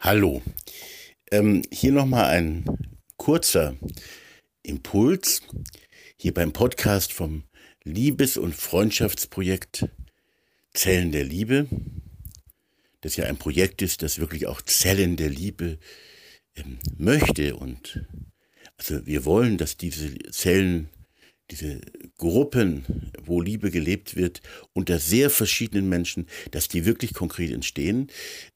Hallo. Ähm, hier nochmal ein kurzer Impuls hier beim Podcast vom Liebes- und Freundschaftsprojekt Zellen der Liebe. Das ja ein Projekt ist, das wirklich auch Zellen der Liebe ähm, möchte. Und also wir wollen, dass diese Zellen diese Gruppen, wo Liebe gelebt wird, unter sehr verschiedenen Menschen, dass die wirklich konkret entstehen.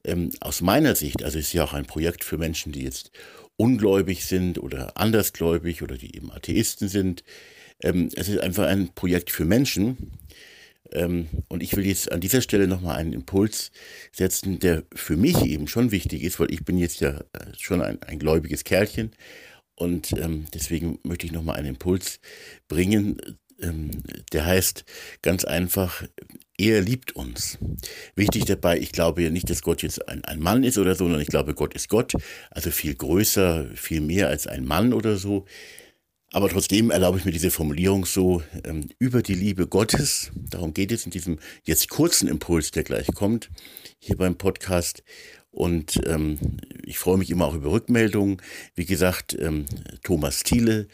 Ähm, aus meiner Sicht, also ist ja auch ein Projekt für Menschen, die jetzt ungläubig sind oder andersgläubig oder die eben Atheisten sind. Ähm, es ist einfach ein Projekt für Menschen. Ähm, und ich will jetzt an dieser Stelle nochmal einen Impuls setzen, der für mich eben schon wichtig ist, weil ich bin jetzt ja äh, schon ein, ein gläubiges Kerlchen und ähm, deswegen möchte ich nochmal einen Impuls bringen, ähm, der heißt ganz einfach, er liebt uns. Wichtig dabei, ich glaube ja nicht, dass Gott jetzt ein, ein Mann ist oder so, sondern ich glaube, Gott ist Gott, also viel größer, viel mehr als ein Mann oder so. Aber trotzdem erlaube ich mir diese Formulierung so ähm, über die Liebe Gottes. Darum geht es in diesem jetzt kurzen Impuls, der gleich kommt, hier beim Podcast. Und ähm, ich freue mich immer auch über Rückmeldungen. Wie gesagt, ähm, Thomas Thiele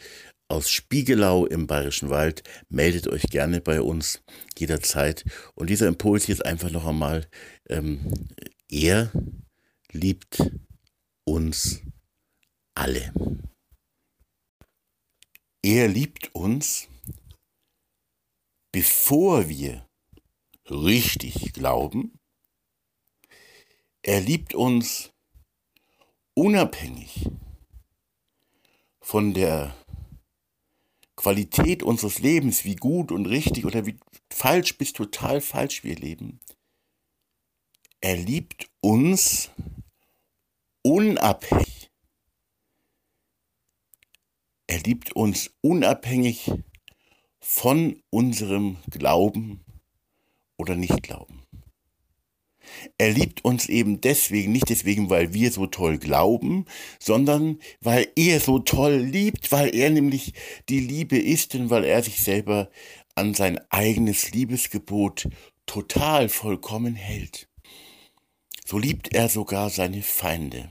aus Spiegelau im Bayerischen Wald, meldet euch gerne bei uns jederzeit. Und dieser Impuls jetzt einfach noch einmal, ähm, er liebt uns alle. Er liebt uns, bevor wir richtig glauben, er liebt uns unabhängig von der Qualität unseres Lebens, wie gut und richtig oder wie falsch bis total falsch wir leben. Er liebt uns unabhängig. Er liebt uns unabhängig von unserem Glauben oder Nichtglauben. Er liebt uns eben deswegen, nicht deswegen, weil wir so toll glauben, sondern weil er so toll liebt, weil er nämlich die Liebe ist und weil er sich selber an sein eigenes Liebesgebot total vollkommen hält. So liebt er sogar seine Feinde.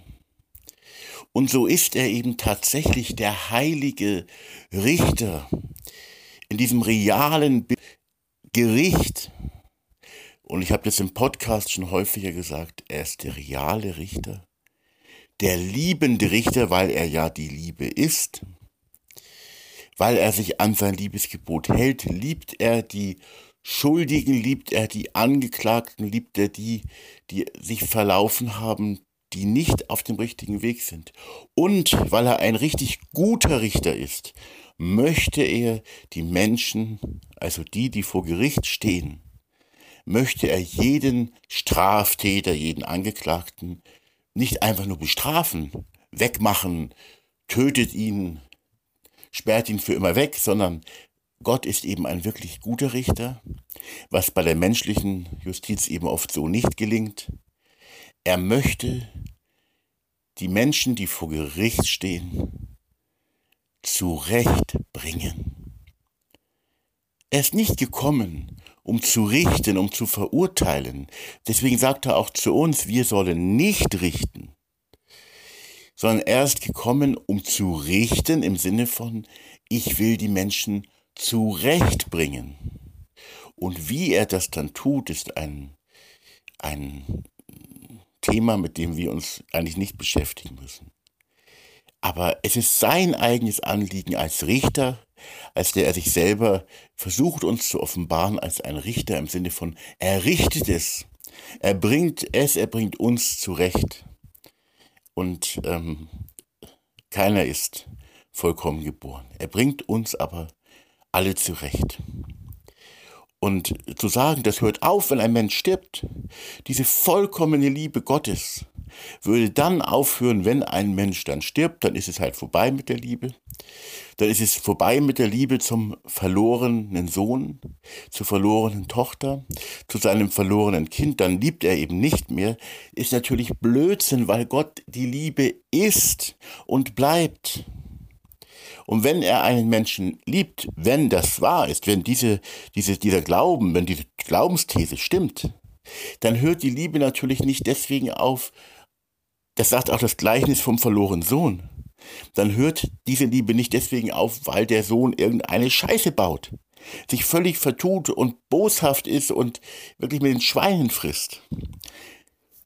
Und so ist er eben tatsächlich der heilige Richter in diesem realen Gericht und ich habe das im Podcast schon häufiger gesagt, er ist der reale Richter, der liebende Richter, weil er ja die Liebe ist, weil er sich an sein Liebesgebot hält, liebt er die Schuldigen, liebt er die Angeklagten, liebt er die, die sich verlaufen haben, die nicht auf dem richtigen Weg sind. Und weil er ein richtig guter Richter ist, möchte er die Menschen, also die, die vor Gericht stehen, möchte er jeden Straftäter, jeden Angeklagten nicht einfach nur bestrafen, wegmachen, tötet ihn, sperrt ihn für immer weg, sondern Gott ist eben ein wirklich guter Richter, was bei der menschlichen Justiz eben oft so nicht gelingt. Er möchte die Menschen, die vor Gericht stehen, zurechtbringen. Er ist nicht gekommen, um zu richten, um zu verurteilen. Deswegen sagt er auch zu uns, wir sollen nicht richten, sondern er ist gekommen, um zu richten im Sinne von, ich will die Menschen zurechtbringen. Und wie er das dann tut, ist ein, ein Thema, mit dem wir uns eigentlich nicht beschäftigen müssen. Aber es ist sein eigenes Anliegen als Richter, als der er sich selber versucht uns zu offenbaren als ein Richter im Sinne von, er richtet es, er bringt es, er bringt uns zurecht. Und ähm, keiner ist vollkommen geboren. Er bringt uns aber alle zurecht. Und zu sagen, das hört auf, wenn ein Mensch stirbt, diese vollkommene Liebe Gottes würde dann aufhören, wenn ein Mensch dann stirbt, dann ist es halt vorbei mit der Liebe. Dann ist es vorbei mit der Liebe zum verlorenen Sohn, zur verlorenen Tochter, zu seinem verlorenen Kind. Dann liebt er eben nicht mehr. Ist natürlich Blödsinn, weil Gott die Liebe ist und bleibt. Und wenn er einen Menschen liebt, wenn das wahr ist, wenn diese, diese, dieser Glauben, wenn diese Glaubensthese stimmt, dann hört die Liebe natürlich nicht deswegen auf, das sagt auch das Gleichnis vom verlorenen Sohn. Dann hört diese Liebe nicht deswegen auf, weil der Sohn irgendeine Scheiße baut, sich völlig vertut und boshaft ist und wirklich mit den Schweinen frisst.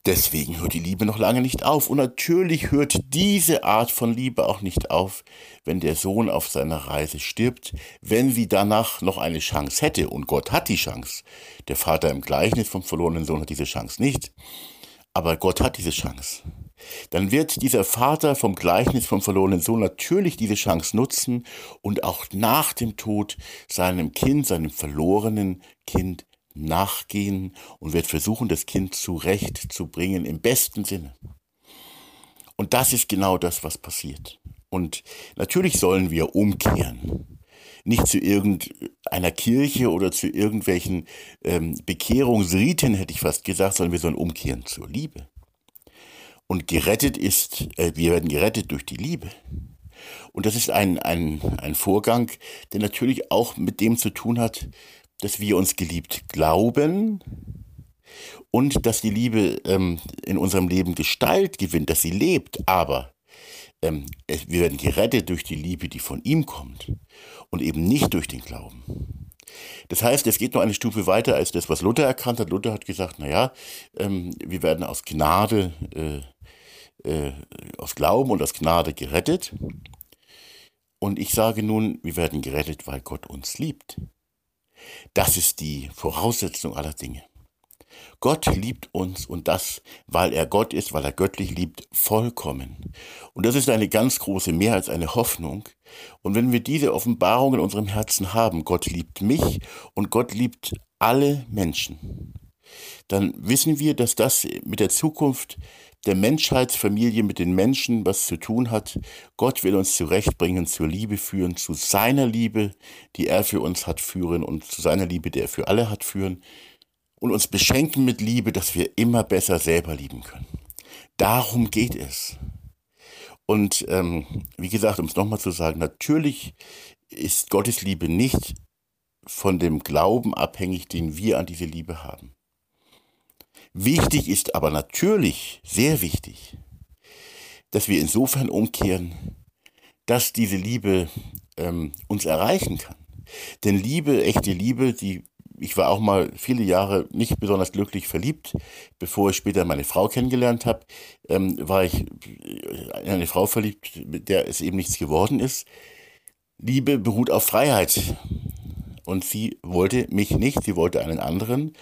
Deswegen hört die Liebe noch lange nicht auf. Und natürlich hört diese Art von Liebe auch nicht auf, wenn der Sohn auf seiner Reise stirbt, wenn sie danach noch eine Chance hätte. Und Gott hat die Chance. Der Vater im Gleichnis vom verlorenen Sohn hat diese Chance nicht. Aber Gott hat diese Chance. Dann wird dieser Vater vom Gleichnis vom verlorenen Sohn natürlich diese Chance nutzen und auch nach dem Tod seinem Kind, seinem verlorenen Kind nachgehen und wird versuchen, das Kind zurechtzubringen im besten Sinne. Und das ist genau das, was passiert. Und natürlich sollen wir umkehren. Nicht zu irgendeiner Kirche oder zu irgendwelchen ähm, Bekehrungsriten, hätte ich fast gesagt, sondern wir sollen umkehren zur Liebe. Und gerettet ist, äh, wir werden gerettet durch die Liebe. Und das ist ein, ein, ein Vorgang, der natürlich auch mit dem zu tun hat, dass wir uns geliebt glauben und dass die Liebe ähm, in unserem Leben Gestalt gewinnt, dass sie lebt. Aber ähm, wir werden gerettet durch die Liebe, die von ihm kommt und eben nicht durch den Glauben. Das heißt, es geht noch eine Stufe weiter als das, was Luther erkannt hat. Luther hat gesagt, naja, ähm, wir werden aus Gnade, äh, äh, aus Glauben und aus Gnade gerettet. Und ich sage nun, wir werden gerettet, weil Gott uns liebt. Das ist die Voraussetzung aller Dinge. Gott liebt uns und das, weil er Gott ist, weil er göttlich liebt, vollkommen. Und das ist eine ganz große mehr als eine Hoffnung. Und wenn wir diese Offenbarung in unserem Herzen haben, Gott liebt mich und Gott liebt alle Menschen, dann wissen wir, dass das mit der Zukunft der Menschheitsfamilie mit den Menschen was zu tun hat. Gott will uns zurechtbringen, zur Liebe führen, zu seiner Liebe, die er für uns hat führen und zu seiner Liebe, die er für alle hat führen und uns beschenken mit Liebe, dass wir immer besser selber lieben können. Darum geht es. Und ähm, wie gesagt, um es nochmal zu sagen, natürlich ist Gottes Liebe nicht von dem Glauben abhängig, den wir an diese Liebe haben. Wichtig ist aber natürlich, sehr wichtig, dass wir insofern umkehren, dass diese Liebe ähm, uns erreichen kann. Denn Liebe, echte Liebe, die ich war auch mal viele Jahre nicht besonders glücklich verliebt. Bevor ich später meine Frau kennengelernt habe, ähm, war ich in eine Frau verliebt, mit der es eben nichts geworden ist. Liebe beruht auf Freiheit. Und sie wollte mich nicht, sie wollte einen anderen.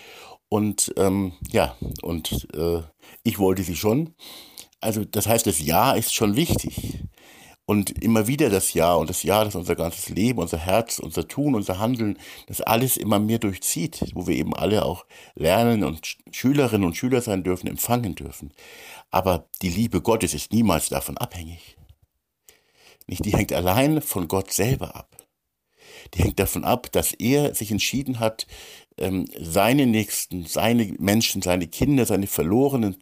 Und ähm, ja, und äh, ich wollte sie schon. Also das heißt, das Ja ist schon wichtig. Und immer wieder das Ja und das Ja, das unser ganzes Leben, unser Herz, unser Tun, unser Handeln, das alles immer mehr durchzieht, wo wir eben alle auch lernen und Schülerinnen und Schüler sein dürfen, empfangen dürfen. Aber die Liebe Gottes ist niemals davon abhängig. Nicht, die hängt allein von Gott selber ab. Die hängt davon ab, dass er sich entschieden hat, ähm, seine Nächsten, seine Menschen, seine Kinder, seine verlorenen,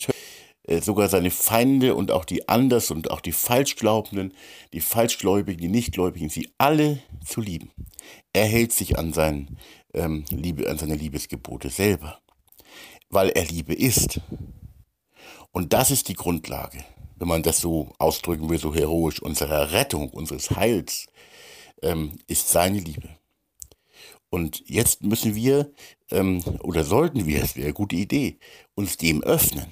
äh, sogar seine Feinde und auch die Anders und auch die Falschglaubenden, die Falschgläubigen, die Nichtgläubigen, sie alle zu lieben. Er hält sich an, sein, ähm, Liebe, an seine Liebesgebote selber, weil er Liebe ist. Und das ist die Grundlage, wenn man das so ausdrücken will, so heroisch, unserer Rettung, unseres Heils, ähm, ist seine Liebe. Und jetzt müssen wir, ähm, oder sollten wir, es wäre eine gute Idee, uns dem öffnen.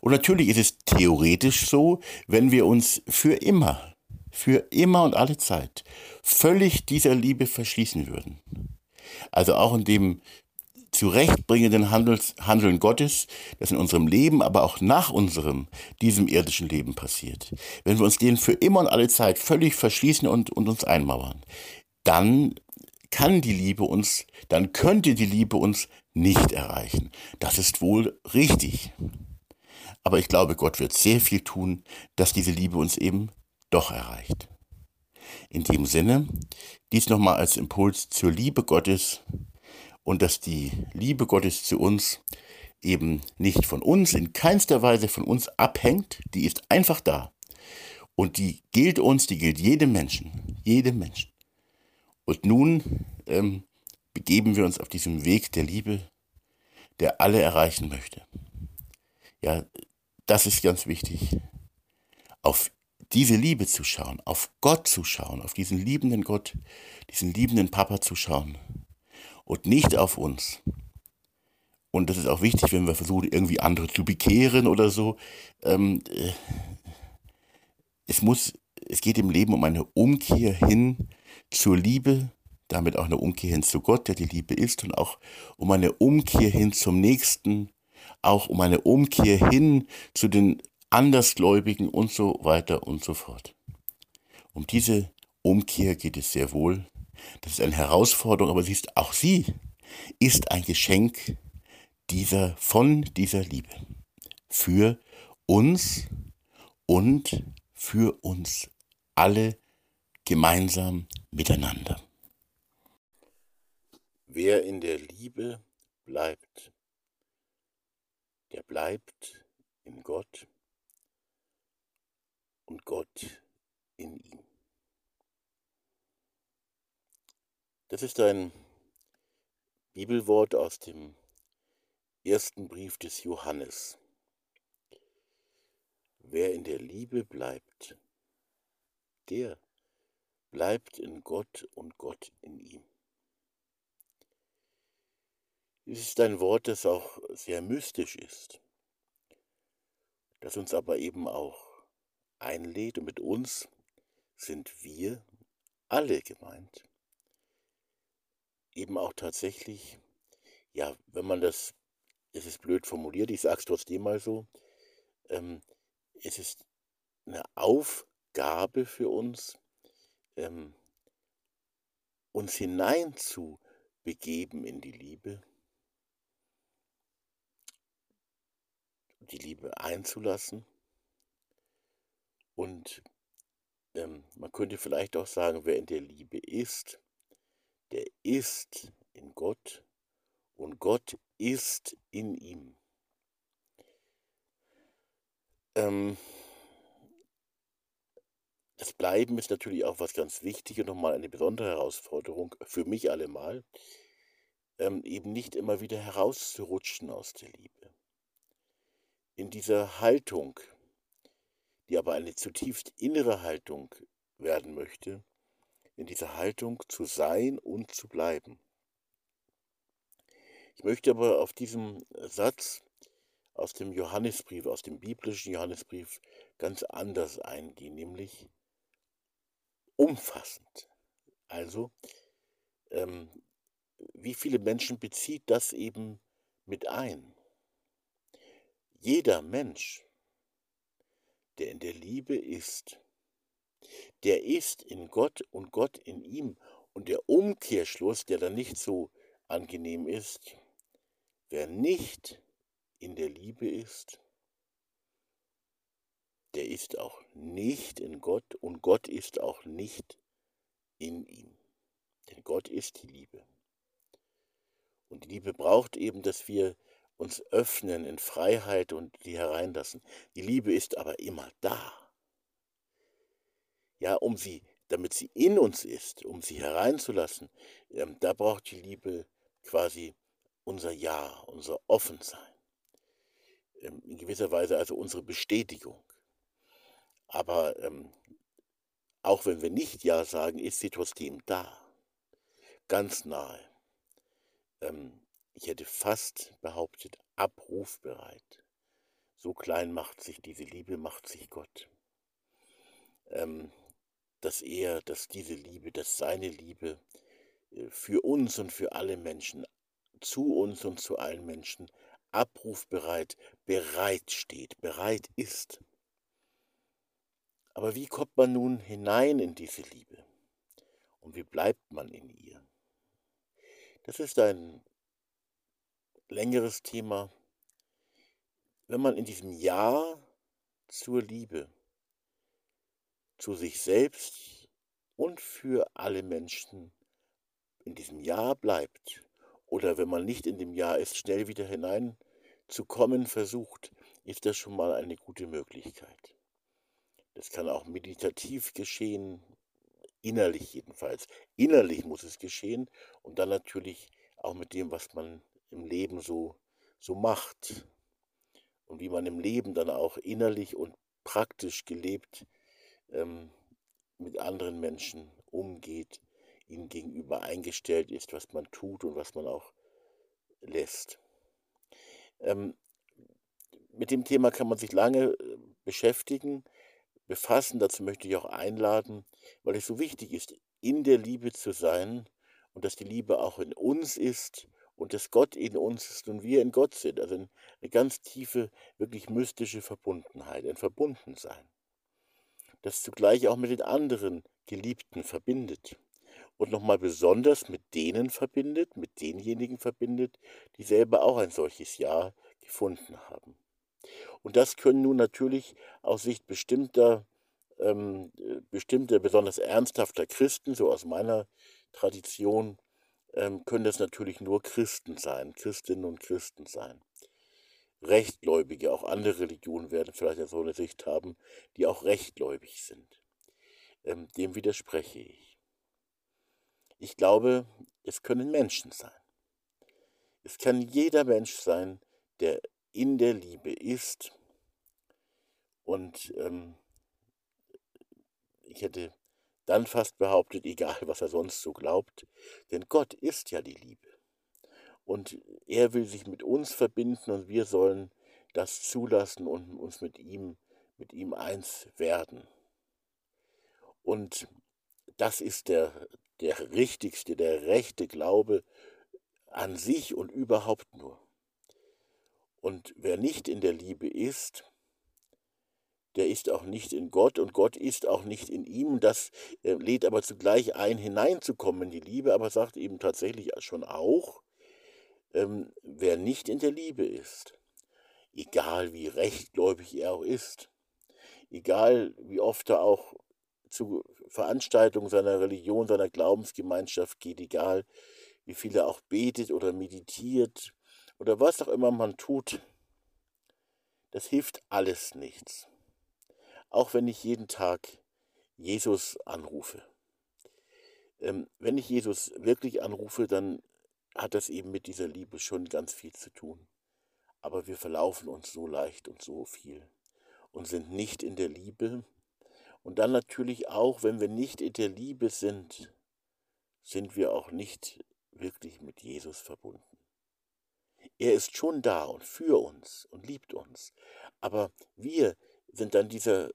Und natürlich ist es theoretisch so, wenn wir uns für immer, für immer und alle Zeit völlig dieser Liebe verschließen würden. Also auch in dem zurechtbringenden Handels, Handeln Gottes, das in unserem Leben, aber auch nach unserem, diesem irdischen Leben passiert. Wenn wir uns denen für immer und alle Zeit völlig verschließen und, und uns einmauern, dann kann die Liebe uns, dann könnte die Liebe uns nicht erreichen. Das ist wohl richtig. Aber ich glaube, Gott wird sehr viel tun, dass diese Liebe uns eben doch erreicht. In dem Sinne, dies nochmal als Impuls zur Liebe Gottes und dass die Liebe Gottes zu uns eben nicht von uns, in keinster Weise von uns abhängt, die ist einfach da. Und die gilt uns, die gilt jedem Menschen, jedem Menschen. Und nun ähm, begeben wir uns auf diesem Weg der Liebe, der alle erreichen möchte. Ja, das ist ganz wichtig, auf diese Liebe zu schauen, auf Gott zu schauen, auf diesen liebenden Gott, diesen liebenden Papa zu schauen und nicht auf uns. Und das ist auch wichtig, wenn wir versuchen, irgendwie andere zu bekehren oder so. Ähm, äh, es muss, es geht im Leben um eine Umkehr hin zur Liebe, damit auch eine Umkehr hin zu Gott, der die Liebe ist, und auch um eine Umkehr hin zum Nächsten, auch um eine Umkehr hin zu den Andersgläubigen und so weiter und so fort. Um diese Umkehr geht es sehr wohl. Das ist eine Herausforderung, aber sie ist, auch sie ist ein Geschenk dieser, von dieser Liebe. Für uns und für uns alle gemeinsam miteinander. Wer in der Liebe bleibt, der bleibt in Gott und Gott in ihm. Das ist ein Bibelwort aus dem ersten Brief des Johannes. Wer in der Liebe bleibt, der bleibt in Gott und Gott in ihm. Es ist ein Wort, das auch sehr mystisch ist, das uns aber eben auch einlädt und mit uns sind wir alle gemeint. Eben auch tatsächlich, ja, wenn man das, es ist blöd formuliert, ich sage es trotzdem mal so, ähm, es ist eine Aufgabe für uns, ähm, uns hinein zu begeben in die Liebe, die Liebe einzulassen und ähm, man könnte vielleicht auch sagen, wer in der Liebe ist, der ist in Gott und Gott ist in ihm. Ähm, das Bleiben ist natürlich auch was ganz Wichtiges und nochmal eine besondere Herausforderung für mich allemal, ähm, eben nicht immer wieder herauszurutschen aus der Liebe. In dieser Haltung, die aber eine zutiefst innere Haltung werden möchte, in dieser Haltung zu sein und zu bleiben. Ich möchte aber auf diesen Satz aus dem Johannesbrief, aus dem biblischen Johannesbrief ganz anders eingehen, nämlich umfassend. Also, ähm, wie viele Menschen bezieht das eben mit ein? Jeder Mensch der in der Liebe ist. Der ist in Gott und Gott in ihm. Und der Umkehrschluss, der dann nicht so angenehm ist, wer nicht in der Liebe ist, der ist auch nicht in Gott und Gott ist auch nicht in ihm. Denn Gott ist die Liebe. Und die Liebe braucht eben, dass wir uns öffnen in Freiheit und die hereinlassen. Die Liebe ist aber immer da. Ja, um sie, damit sie in uns ist, um sie hereinzulassen, ähm, da braucht die Liebe quasi unser Ja, unser Offensein. Ähm, in gewisser Weise also unsere Bestätigung. Aber ähm, auch wenn wir nicht Ja sagen, ist sie trotzdem da. Ganz nahe. Ähm, ich hätte fast behauptet, abrufbereit. So klein macht sich diese Liebe, macht sich Gott. Ähm, dass er, dass diese Liebe, dass seine Liebe äh, für uns und für alle Menschen, zu uns und zu allen Menschen abrufbereit, bereit steht, bereit ist. Aber wie kommt man nun hinein in diese Liebe? Und wie bleibt man in ihr? Das ist ein längeres Thema. Wenn man in diesem Ja zur Liebe, zu sich selbst und für alle Menschen in diesem Ja bleibt, oder wenn man nicht in dem Ja ist, schnell wieder hineinzukommen versucht, ist das schon mal eine gute Möglichkeit. Das kann auch meditativ geschehen, innerlich jedenfalls. Innerlich muss es geschehen und dann natürlich auch mit dem, was man im Leben so, so macht. und wie man im Leben dann auch innerlich und praktisch gelebt ähm, mit anderen Menschen umgeht, ihnen gegenüber eingestellt ist, was man tut und was man auch lässt. Ähm, mit dem Thema kann man sich lange äh, beschäftigen, befassen. Dazu möchte ich auch einladen, weil es so wichtig ist, in der Liebe zu sein und dass die Liebe auch in uns ist und dass Gott in uns ist und wir in Gott sind. Also eine ganz tiefe, wirklich mystische Verbundenheit, ein Verbundensein, das zugleich auch mit den anderen Geliebten verbindet und nochmal besonders mit denen verbindet, mit denjenigen verbindet, die selber auch ein solches Ja gefunden haben. Und das können nun natürlich aus Sicht bestimmter, ähm, bestimmter besonders ernsthafter Christen, so aus meiner Tradition, ähm, können das natürlich nur Christen sein, Christinnen und Christen sein. Rechtgläubige, auch andere Religionen werden vielleicht so eine Sicht haben, die auch rechtgläubig sind. Ähm, dem widerspreche ich. Ich glaube, es können Menschen sein. Es kann jeder Mensch sein, der in der Liebe ist. Und ähm, ich hätte dann fast behauptet, egal was er sonst so glaubt, denn Gott ist ja die Liebe. Und er will sich mit uns verbinden und wir sollen das zulassen und uns mit ihm, mit ihm eins werden. Und das ist der, der richtigste, der rechte Glaube an sich und überhaupt nur. Und wer nicht in der Liebe ist, der ist auch nicht in Gott und Gott ist auch nicht in ihm. Das äh, lädt aber zugleich ein, hineinzukommen in die Liebe, aber sagt eben tatsächlich schon auch, ähm, wer nicht in der Liebe ist, egal wie rechtgläubig er auch ist, egal wie oft er auch zu Veranstaltungen seiner Religion, seiner Glaubensgemeinschaft geht, egal wie viel er auch betet oder meditiert oder was auch immer man tut, das hilft alles nichts. Auch wenn ich jeden Tag Jesus anrufe. Ähm, wenn ich Jesus wirklich anrufe, dann hat das eben mit dieser Liebe schon ganz viel zu tun. Aber wir verlaufen uns so leicht und so viel und sind nicht in der Liebe. Und dann natürlich auch, wenn wir nicht in der Liebe sind, sind wir auch nicht wirklich mit Jesus verbunden. Er ist schon da und für uns und liebt uns. Aber wir sind dann dieser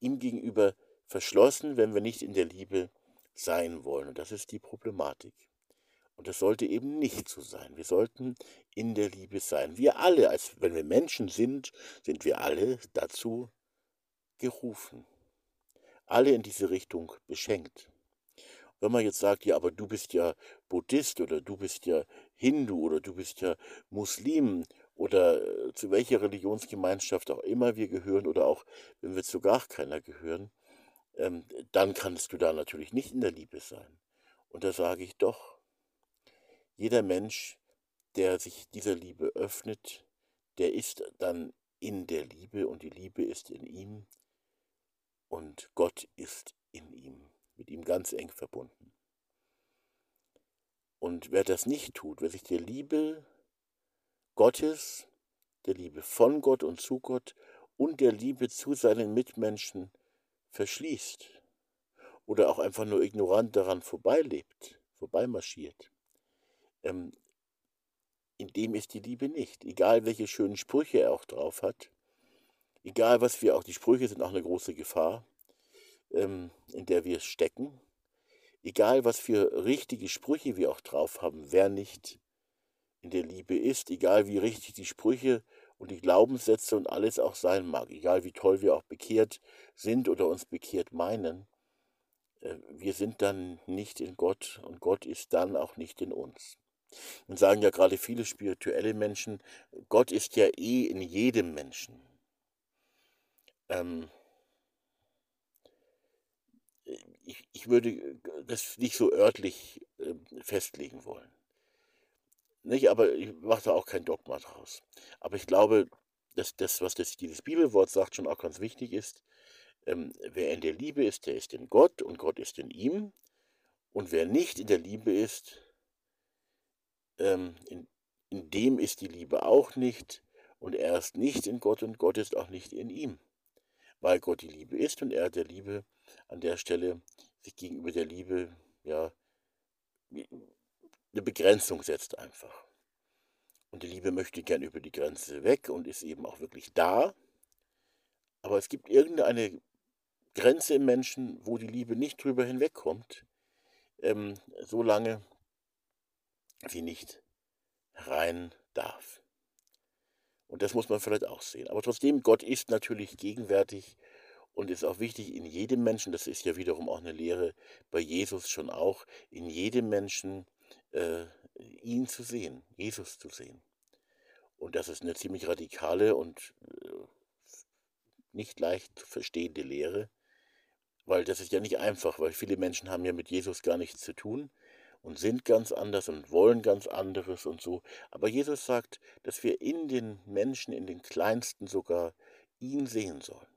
ihm gegenüber verschlossen, wenn wir nicht in der Liebe sein wollen. Und das ist die Problematik. Und das sollte eben nicht so sein. Wir sollten in der Liebe sein. Wir alle, als wenn wir Menschen sind, sind wir alle dazu gerufen. Alle in diese Richtung beschenkt. Wenn man jetzt sagt, ja, aber du bist ja Buddhist oder du bist ja Hindu oder du bist ja Muslim oder äh, zu welcher Religionsgemeinschaft auch immer wir gehören oder auch wenn wir zu gar keiner gehören, ähm, dann kannst du da natürlich nicht in der Liebe sein. Und da sage ich doch, jeder Mensch, der sich dieser Liebe öffnet, der ist dann in der Liebe und die Liebe ist in ihm und Gott ist in ihm mit ihm ganz eng verbunden. Und wer das nicht tut, wer sich der Liebe Gottes, der Liebe von Gott und zu Gott und der Liebe zu seinen Mitmenschen verschließt oder auch einfach nur ignorant daran vorbeilebt, vorbeimarschiert, ähm, in dem ist die Liebe nicht. Egal welche schönen Sprüche er auch drauf hat, egal was wir auch, die Sprüche sind auch eine große Gefahr, ähm, in der wir stecken. Egal, was für richtige Sprüche wir auch drauf haben, wer nicht in der Liebe ist, egal wie richtig die Sprüche und die Glaubenssätze und alles auch sein mag, egal wie toll wir auch bekehrt sind oder uns bekehrt meinen, äh, wir sind dann nicht in Gott und Gott ist dann auch nicht in uns. Und sagen ja gerade viele spirituelle Menschen, Gott ist ja eh in jedem Menschen. Ähm, ich, ich würde äh, das nicht so örtlich äh, festlegen wollen. Nicht, aber ich mache da auch kein Dogma draus. Aber ich glaube, dass das, was das, dieses Bibelwort sagt, schon auch ganz wichtig ist. Ähm, wer in der Liebe ist, der ist in Gott und Gott ist in ihm. Und wer nicht in der Liebe ist, ähm, in, in dem ist die Liebe auch nicht. Und er ist nicht in Gott und Gott ist auch nicht in ihm, weil Gott die Liebe ist und er der Liebe an der Stelle sich gegenüber der Liebe ja eine Begrenzung setzt einfach. Und die Liebe möchte gern über die Grenze weg und ist eben auch wirklich da. Aber es gibt irgendeine Grenze im Menschen, wo die Liebe nicht drüber hinwegkommt, ähm, solange sie nicht rein darf. Und das muss man vielleicht auch sehen. Aber trotzdem, Gott ist natürlich gegenwärtig und ist auch wichtig in jedem Menschen, das ist ja wiederum auch eine Lehre bei Jesus schon auch, in jedem Menschen äh, ihn zu sehen, Jesus zu sehen. Und das ist eine ziemlich radikale und äh, nicht leicht zu verstehende Lehre, weil das ist ja nicht einfach, weil viele Menschen haben ja mit Jesus gar nichts zu tun und sind ganz anders und wollen ganz anderes und so. Aber Jesus sagt, dass wir in den Menschen, in den Kleinsten sogar ihn sehen sollen.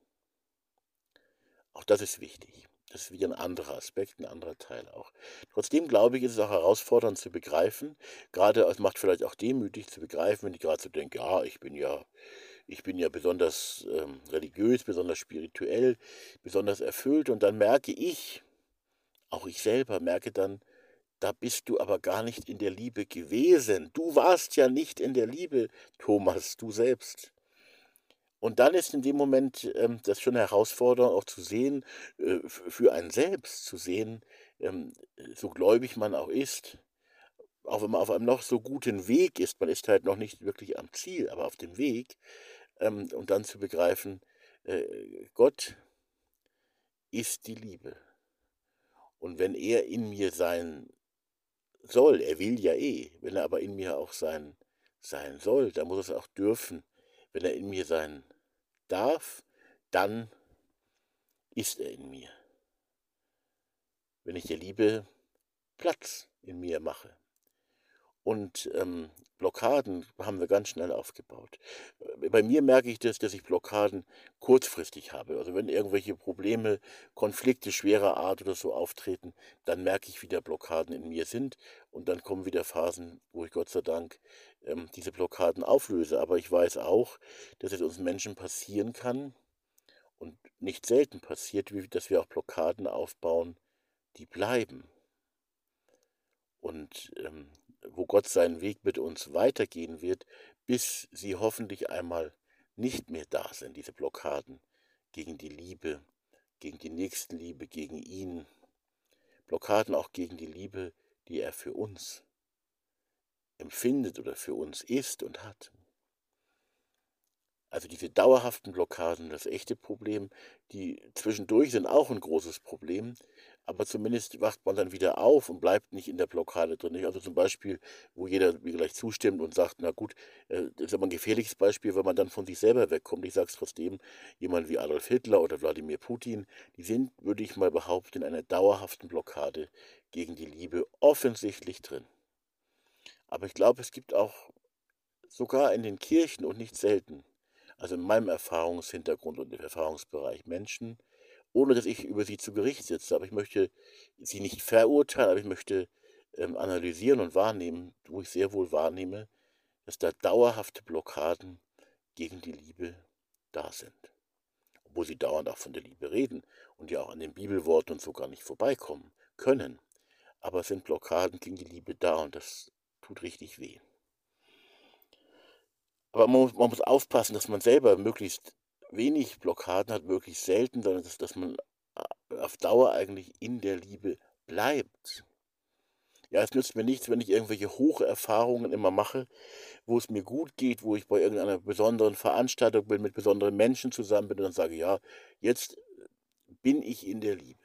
Auch das ist wichtig. Das ist wieder ein anderer Aspekt, ein anderer Teil auch. Trotzdem glaube ich, ist es auch herausfordernd zu begreifen. Gerade es macht vielleicht auch demütig zu begreifen, wenn ich gerade so denke, ja, ich bin ja, ich bin ja besonders ähm, religiös, besonders spirituell, besonders erfüllt. Und dann merke ich, auch ich selber merke dann, da bist du aber gar nicht in der Liebe gewesen. Du warst ja nicht in der Liebe, Thomas, du selbst. Und dann ist in dem Moment ähm, das schon herausfordernd, auch zu sehen, äh, für einen selbst zu sehen, ähm, so gläubig man auch ist, auch wenn man auf einem noch so guten Weg ist, man ist halt noch nicht wirklich am Ziel, aber auf dem Weg, ähm, und dann zu begreifen, äh, Gott ist die Liebe. Und wenn er in mir sein soll, er will ja eh, wenn er aber in mir auch sein, sein soll, dann muss es auch dürfen, wenn er in mir sein darf, dann ist er in mir. Wenn ich der Liebe Platz in mir mache. Und ähm, Blockaden haben wir ganz schnell aufgebaut. Äh, bei mir merke ich das, dass ich Blockaden kurzfristig habe. Also wenn irgendwelche Probleme, Konflikte schwerer Art oder so auftreten, dann merke ich, wie da Blockaden in mir sind. Und dann kommen wieder Phasen, wo ich Gott sei Dank ähm, diese Blockaden auflöse. Aber ich weiß auch, dass es uns Menschen passieren kann und nicht selten passiert, dass wir auch Blockaden aufbauen, die bleiben. Und ähm, wo Gott seinen Weg mit uns weitergehen wird, bis sie hoffentlich einmal nicht mehr da sind, diese Blockaden gegen die Liebe, gegen die Nächstenliebe, gegen ihn. Blockaden auch gegen die Liebe, die er für uns empfindet oder für uns ist und hat. Also diese dauerhaften Blockaden, das echte Problem, die zwischendurch sind auch ein großes Problem, aber zumindest wacht man dann wieder auf und bleibt nicht in der Blockade drin. Also zum Beispiel, wo jeder mir gleich zustimmt und sagt, na gut, äh, das ist aber ein gefährliches Beispiel, wenn man dann von sich selber wegkommt. Ich sage es trotzdem, jemand wie Adolf Hitler oder Wladimir Putin, die sind, würde ich mal behaupten, in einer dauerhaften Blockade gegen die Liebe offensichtlich drin. Aber ich glaube, es gibt auch sogar in den Kirchen und nicht selten also in meinem Erfahrungshintergrund und im Erfahrungsbereich Menschen, ohne dass ich über sie zu Gericht sitze. Aber ich möchte sie nicht verurteilen, aber ich möchte ähm, analysieren und wahrnehmen, wo ich sehr wohl wahrnehme, dass da dauerhafte Blockaden gegen die Liebe da sind. Obwohl sie dauernd auch von der Liebe reden und ja auch an den Bibelworten und so gar nicht vorbeikommen können. Aber es sind Blockaden gegen die Liebe da und das tut richtig weh. Aber man muss, man muss aufpassen, dass man selber möglichst wenig Blockaden hat, möglichst selten, sondern dass, dass man äh, auf Dauer eigentlich in der Liebe bleibt. Ja, es nützt mir nichts, wenn ich irgendwelche Hocherfahrungen immer mache, wo es mir gut geht, wo ich bei irgendeiner besonderen Veranstaltung bin, mit besonderen Menschen zusammen bin und dann sage, ja, jetzt bin ich in der Liebe.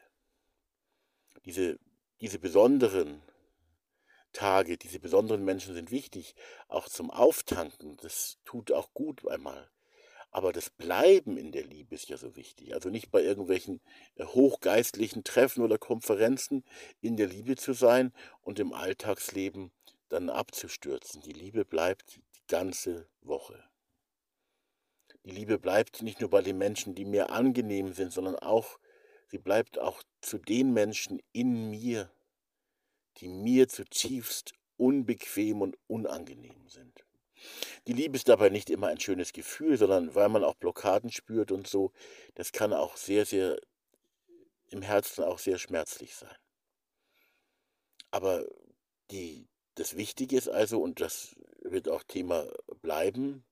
Diese, diese besonderen Tage, diese besonderen Menschen sind wichtig, auch zum Auftanken. Das tut auch gut einmal. Aber das Bleiben in der Liebe ist ja so wichtig. Also nicht bei irgendwelchen äh, hochgeistlichen Treffen oder Konferenzen in der Liebe zu sein und im Alltagsleben dann abzustürzen. Die Liebe bleibt die ganze Woche. Die Liebe bleibt nicht nur bei den Menschen, die mir angenehm sind, sondern auch, sie bleibt auch zu den Menschen in mir, die mir zutiefst unbequem und unangenehm sind. Die Liebe ist dabei nicht immer ein schönes Gefühl, sondern weil man auch Blockaden spürt und so, das kann auch sehr, sehr im Herzen auch sehr schmerzlich sein. Aber die, das Wichtige ist also, und das wird auch Thema bleiben,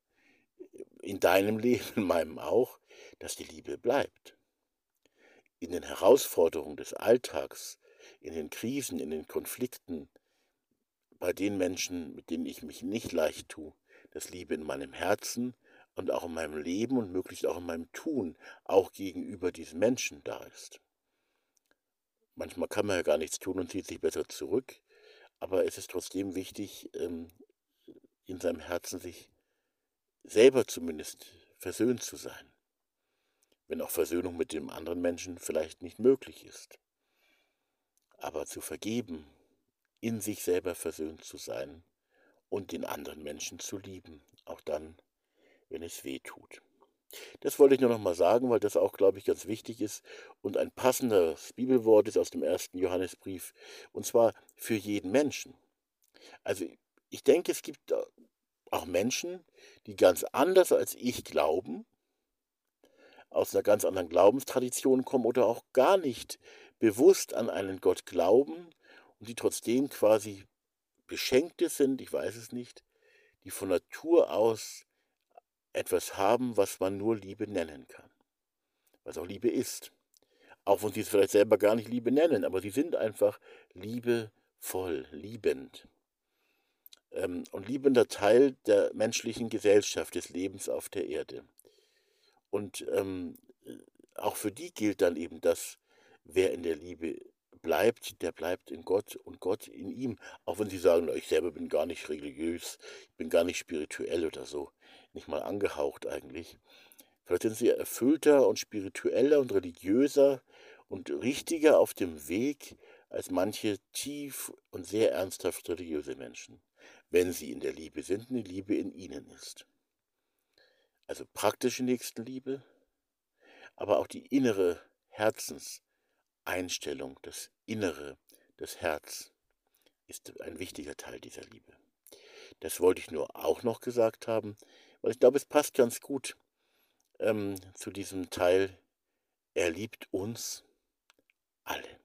in deinem Leben, in meinem auch, dass die Liebe bleibt. In den Herausforderungen des Alltags, in den Krisen, in den Konflikten, bei den Menschen, mit denen ich mich nicht leicht tue, dass Liebe in meinem Herzen und auch in meinem Leben und möglichst auch in meinem Tun, auch gegenüber diesen Menschen da ist. Manchmal kann man ja gar nichts tun und zieht sich besser zurück, aber es ist trotzdem wichtig, ähm, in seinem Herzen sich selber zumindest versöhnt zu sein, wenn auch Versöhnung mit dem anderen Menschen vielleicht nicht möglich ist. Aber zu vergeben, in sich selber versöhnt zu sein und den anderen Menschen zu lieben, auch dann, wenn es weh tut. Das wollte ich nur noch mal sagen, weil das auch, glaube ich, ganz wichtig ist und ein passendes Bibelwort ist aus dem ersten Johannesbrief, und zwar für jeden Menschen. Also ich denke, es gibt auch Menschen, die ganz anders als ich glauben, aus einer ganz anderen Glaubenstradition kommen oder auch gar nicht bewusst an einen Gott glauben und die trotzdem quasi Beschenkte sind, ich weiß es nicht, die von Natur aus etwas haben, was man nur Liebe nennen kann. Was auch Liebe ist. Auch wenn sie es vielleicht selber gar nicht Liebe nennen, aber sie sind einfach liebevoll, liebend. Ähm, und liebender Teil der menschlichen Gesellschaft, des Lebens auf der Erde. Und ähm, auch für die gilt dann eben das, wer in der Liebe bleibt, der bleibt in Gott und Gott in ihm. Auch wenn sie sagen, ich selber bin gar nicht religiös, ich bin gar nicht spirituell oder so, nicht mal angehaucht eigentlich. Vielleicht sind sie erfüllter und spiritueller und religiöser und richtiger auf dem Weg als manche tief und sehr ernsthaft religiöse Menschen, wenn sie in der Liebe sind und die Liebe in ihnen ist. Also praktische Nächstenliebe, aber auch die innere Herzens- Einstellung, das Innere, das Herz ist ein wichtiger Teil dieser Liebe. Das wollte ich nur auch noch gesagt haben, weil ich glaube, es passt ganz gut ähm, zu diesem Teil, er liebt uns alle.